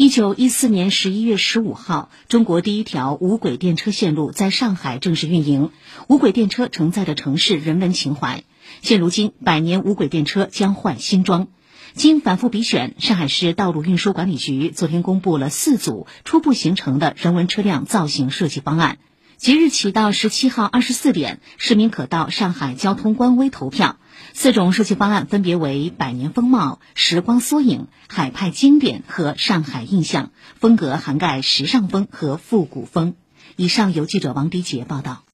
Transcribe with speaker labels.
Speaker 1: 一九一四年十一月十五号，中国第一条无轨电车线路在上海正式运营。无轨电车承载着城市人文情怀。现如今，百年无轨电车将换新装。经反复比选，上海市道路运输管理局昨天公布了四组初步形成的人文车辆造型设计方案。即日起到十七号二十四点，市民可到上海交通官微投票。四种设计方案分别为百年风貌、时光缩影、海派经典和上海印象，风格涵盖时尚风和复古风。以上由记者王迪杰报道。